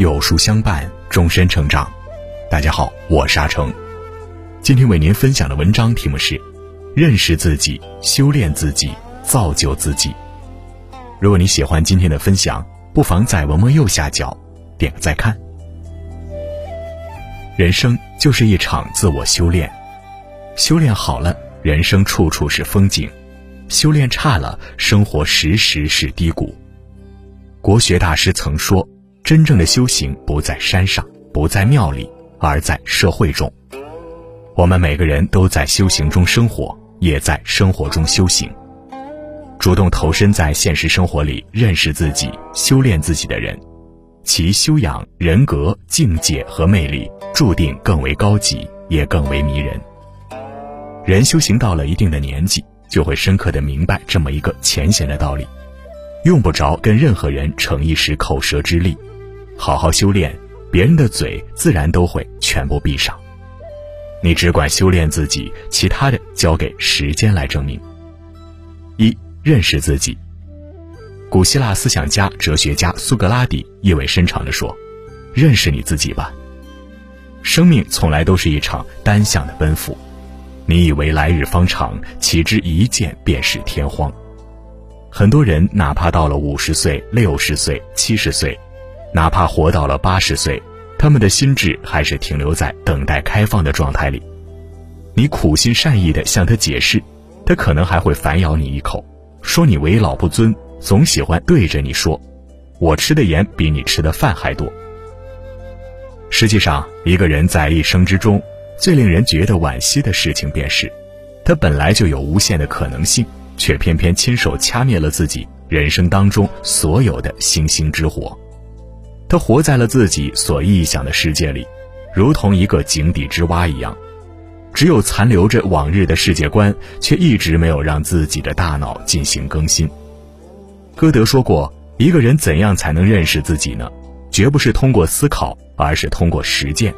有书相伴，终身成长。大家好，我是阿成。今天为您分享的文章题目是：认识自己，修炼自己，造就自己。如果你喜欢今天的分享，不妨在文末右下角点个再看。人生就是一场自我修炼，修炼好了，人生处处是风景；修炼差了，生活时时是低谷。国学大师曾说：“真正的修行不在山上，不在庙里，而在社会中。”我们每个人都在修行中生活，也在生活中修行。主动投身在现实生活里，认识自己、修炼自己的人，其修养、人格、境界和魅力，注定更为高级，也更为迷人。人修行到了一定的年纪，就会深刻的明白这么一个浅显的道理。用不着跟任何人逞一时口舌之力，好好修炼，别人的嘴自然都会全部闭上。你只管修炼自己，其他的交给时间来证明。一认识自己。古希腊思想家、哲学家苏格拉底意味深长地说：“认识你自己吧。生命从来都是一场单向的奔赴，你以为来日方长，岂知一见便是天荒。”很多人哪怕到了五十岁、六十岁、七十岁，哪怕活到了八十岁，他们的心智还是停留在等待开放的状态里。你苦心善意地向他解释，他可能还会反咬你一口，说你为老不尊，总喜欢对着你说：“我吃的盐比你吃的饭还多。”实际上，一个人在一生之中，最令人觉得惋惜的事情便是，他本来就有无限的可能性。却偏偏亲手掐灭了自己人生当中所有的星星之火，他活在了自己所臆想的世界里，如同一个井底之蛙一样，只有残留着往日的世界观，却一直没有让自己的大脑进行更新。歌德说过：“一个人怎样才能认识自己呢？绝不是通过思考，而是通过实践。”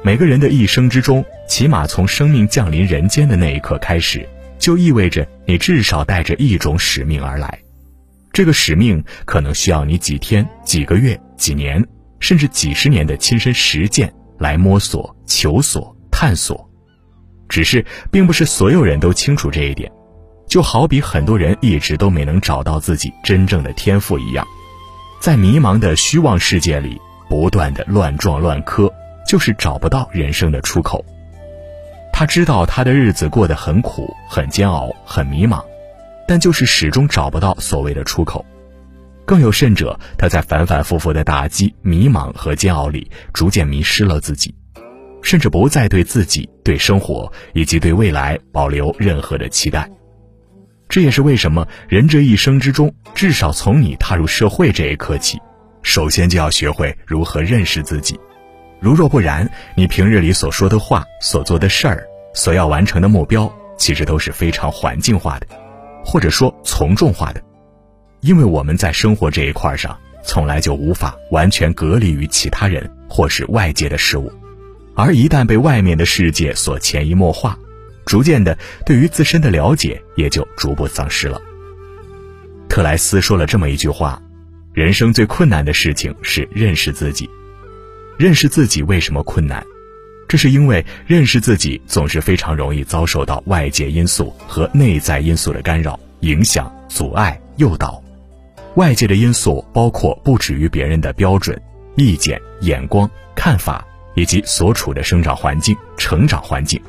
每个人的一生之中，起码从生命降临人间的那一刻开始。就意味着你至少带着一种使命而来，这个使命可能需要你几天、几个月、几年，甚至几十年的亲身实践来摸索、求索、探索。只是，并不是所有人都清楚这一点，就好比很多人一直都没能找到自己真正的天赋一样，在迷茫的虚妄世界里不断的乱撞乱磕，就是找不到人生的出口。他知道他的日子过得很苦、很煎熬、很迷茫，但就是始终找不到所谓的出口。更有甚者，他在反反复复的打击、迷茫和煎熬里，逐渐迷失了自己，甚至不再对自己、对生活以及对未来保留任何的期待。这也是为什么人这一生之中，至少从你踏入社会这一刻起，首先就要学会如何认识自己。如若不然，你平日里所说的话、所做的事儿、所要完成的目标，其实都是非常环境化的，或者说从众化的。因为我们在生活这一块上，从来就无法完全隔离于其他人或是外界的事物，而一旦被外面的世界所潜移默化，逐渐的对于自身的了解也就逐步丧失了。特莱斯说了这么一句话：“人生最困难的事情是认识自己。”认识自己为什么困难？这是因为认识自己总是非常容易遭受到外界因素和内在因素的干扰、影响、阻碍、诱导。外界的因素包括不止于别人的标准、意见、眼光、看法，以及所处的生长环境、成长环境；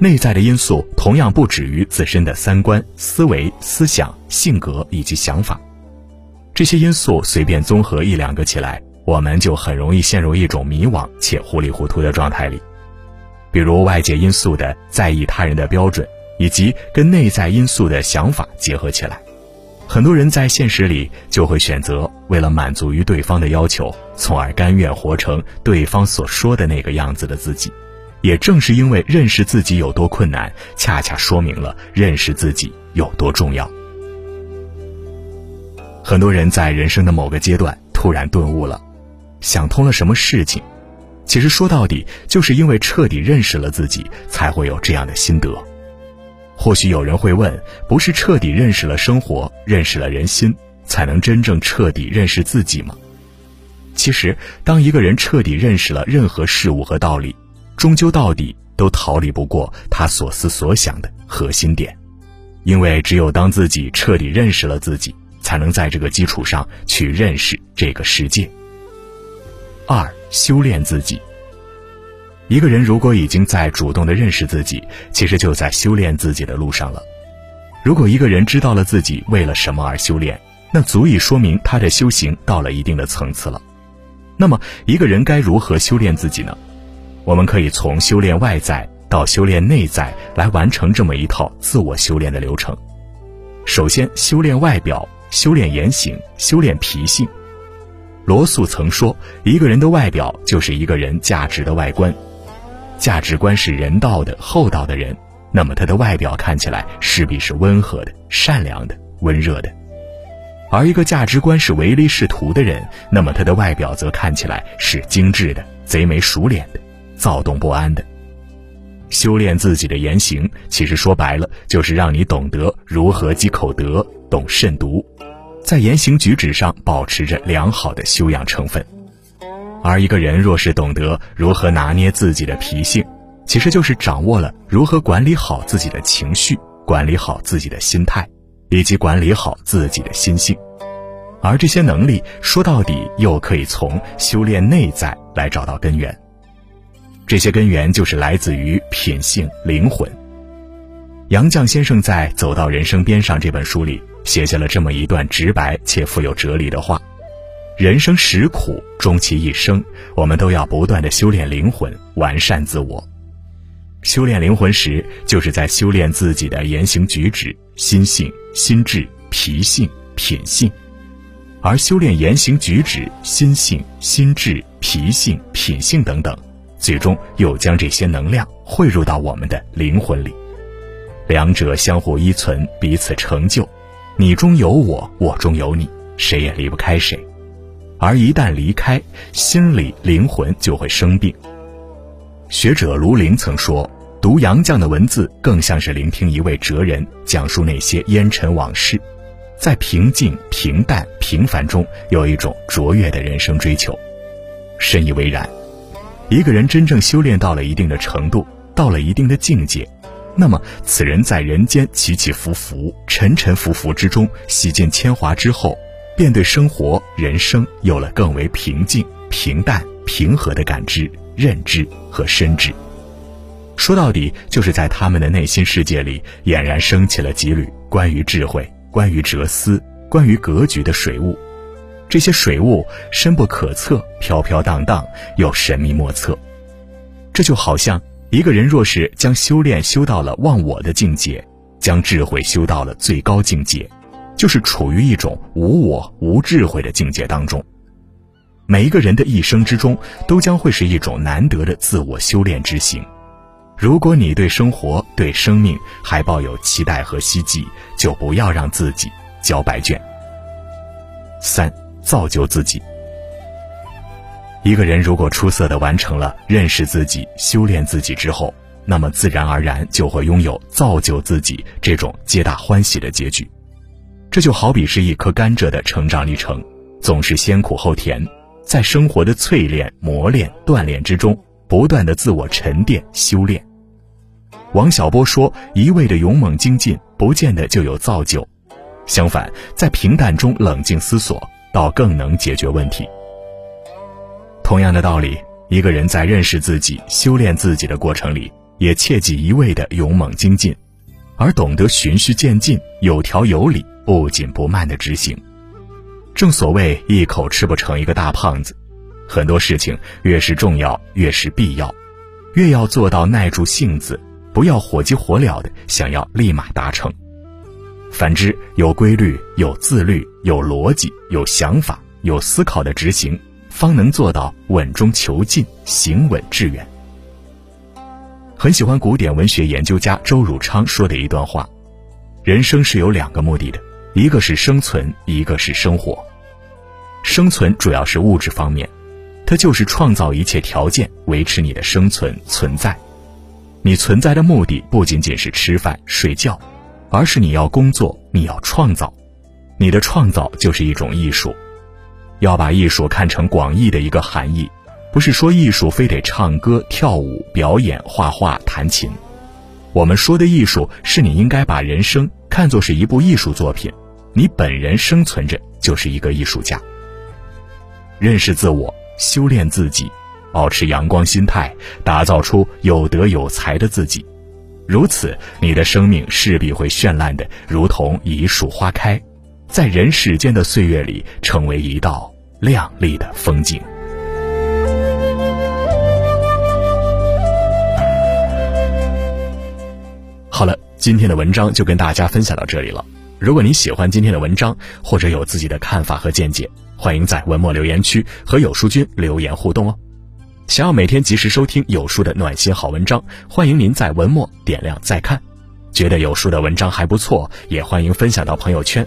内在的因素同样不止于自身的三观、思维、思想、性格以及想法。这些因素随便综合一两个起来。我们就很容易陷入一种迷惘且糊里糊涂的状态里，比如外界因素的在意他人的标准，以及跟内在因素的想法结合起来，很多人在现实里就会选择为了满足于对方的要求，从而甘愿活成对方所说的那个样子的自己。也正是因为认识自己有多困难，恰恰说明了认识自己有多重要。很多人在人生的某个阶段突然顿悟了。想通了什么事情？其实说到底，就是因为彻底认识了自己，才会有这样的心得。或许有人会问：不是彻底认识了生活，认识了人心，才能真正彻底认识自己吗？其实，当一个人彻底认识了任何事物和道理，终究到底都逃离不过他所思所想的核心点。因为只有当自己彻底认识了自己，才能在这个基础上去认识这个世界。二、修炼自己。一个人如果已经在主动的认识自己，其实就在修炼自己的路上了。如果一个人知道了自己为了什么而修炼，那足以说明他的修行到了一定的层次了。那么，一个人该如何修炼自己呢？我们可以从修炼外在。到修炼内在来完成这么一套自我修炼的流程。首先，修炼外表，修炼言行，修炼脾性。罗素曾说：“一个人的外表就是一个人价值的外观。价值观是人道的、厚道的人，那么他的外表看起来势必是温和的、善良的、温热的；而一个价值观是唯利是图的人，那么他的外表则看起来是精致的、贼眉鼠脸的、躁动不安的。”修炼自己的言行，其实说白了就是让你懂得如何积口德、懂慎独，在言行举止上保持着良好的修养成分。而一个人若是懂得如何拿捏自己的脾性，其实就是掌握了如何管理好自己的情绪、管理好自己的心态，以及管理好自己的心性。而这些能力说到底，又可以从修炼内在来找到根源。这些根源就是来自于品性、灵魂。杨绛先生在《走到人生边上》这本书里写下了这么一段直白且富有哲理的话：“人生实苦，终其一生，我们都要不断的修炼灵魂，完善自我。修炼灵魂时，就是在修炼自己的言行举止、心性、心智、脾性、品性；而修炼言行举止、心性、心智、脾性、品性等等。”最终又将这些能量汇入到我们的灵魂里，两者相互依存，彼此成就。你中有我，我中有你，谁也离不开谁。而一旦离开，心理灵魂就会生病。学者卢林曾说：“读杨绛的文字，更像是聆听一位哲人讲述那些烟尘往事，在平静、平淡、平凡中，有一种卓越的人生追求。”深以为然。一个人真正修炼到了一定的程度，到了一定的境界，那么此人在人间起起伏伏、沉沉浮浮之中，洗尽铅华之后，便对生活、人生有了更为平静、平淡、平和的感知、认知和深知。说到底，就是在他们的内心世界里，俨然升起了几缕关于智慧、关于哲思、关于格局的水雾。这些水雾深不可测，飘飘荡荡又神秘莫测。这就好像一个人若是将修炼修到了忘我的境界，将智慧修到了最高境界，就是处于一种无我无智慧的境界当中。每一个人的一生之中，都将会是一种难得的自我修炼之行。如果你对生活、对生命还抱有期待和希冀，就不要让自己交白卷。三。造就自己。一个人如果出色的完成了认识自己、修炼自己之后，那么自然而然就会拥有造就自己这种皆大欢喜的结局。这就好比是一颗甘蔗的成长历程，总是先苦后甜，在生活的淬炼、磨练、锻炼之中，不断的自我沉淀、修炼。王小波说：“一味的勇猛精进，不见得就有造就；相反，在平淡中冷静思索。”倒更能解决问题。同样的道理，一个人在认识自己、修炼自己的过程里，也切忌一味的勇猛精进，而懂得循序渐进、有条有理、不紧不慢的执行。正所谓一口吃不成一个大胖子，很多事情越是重要，越是必要，越要做到耐住性子，不要火急火燎的想要立马达成。反之，有规律、有自律、有逻辑、有想法、有思考的执行，方能做到稳中求进、行稳致远。很喜欢古典文学研究家周汝昌说的一段话：人生是有两个目的的，一个是生存，一个是生活。生存主要是物质方面，它就是创造一切条件，维持你的生存存在。你存在的目的不仅仅是吃饭睡觉。而是你要工作，你要创造，你的创造就是一种艺术。要把艺术看成广义的一个含义，不是说艺术非得唱歌、跳舞、表演、画画、弹琴。我们说的艺术，是你应该把人生看作是一部艺术作品，你本人生存着就是一个艺术家。认识自我，修炼自己，保持阳光心态，打造出有德有才的自己。如此，你的生命势必会绚烂的如同一束花开，在人世间的岁月里，成为一道亮丽的风景。好了，今天的文章就跟大家分享到这里了。如果你喜欢今天的文章，或者有自己的看法和见解，欢迎在文末留言区和有书君留言互动哦。想要每天及时收听有书的暖心好文章，欢迎您在文末点亮再看。觉得有书的文章还不错，也欢迎分享到朋友圈，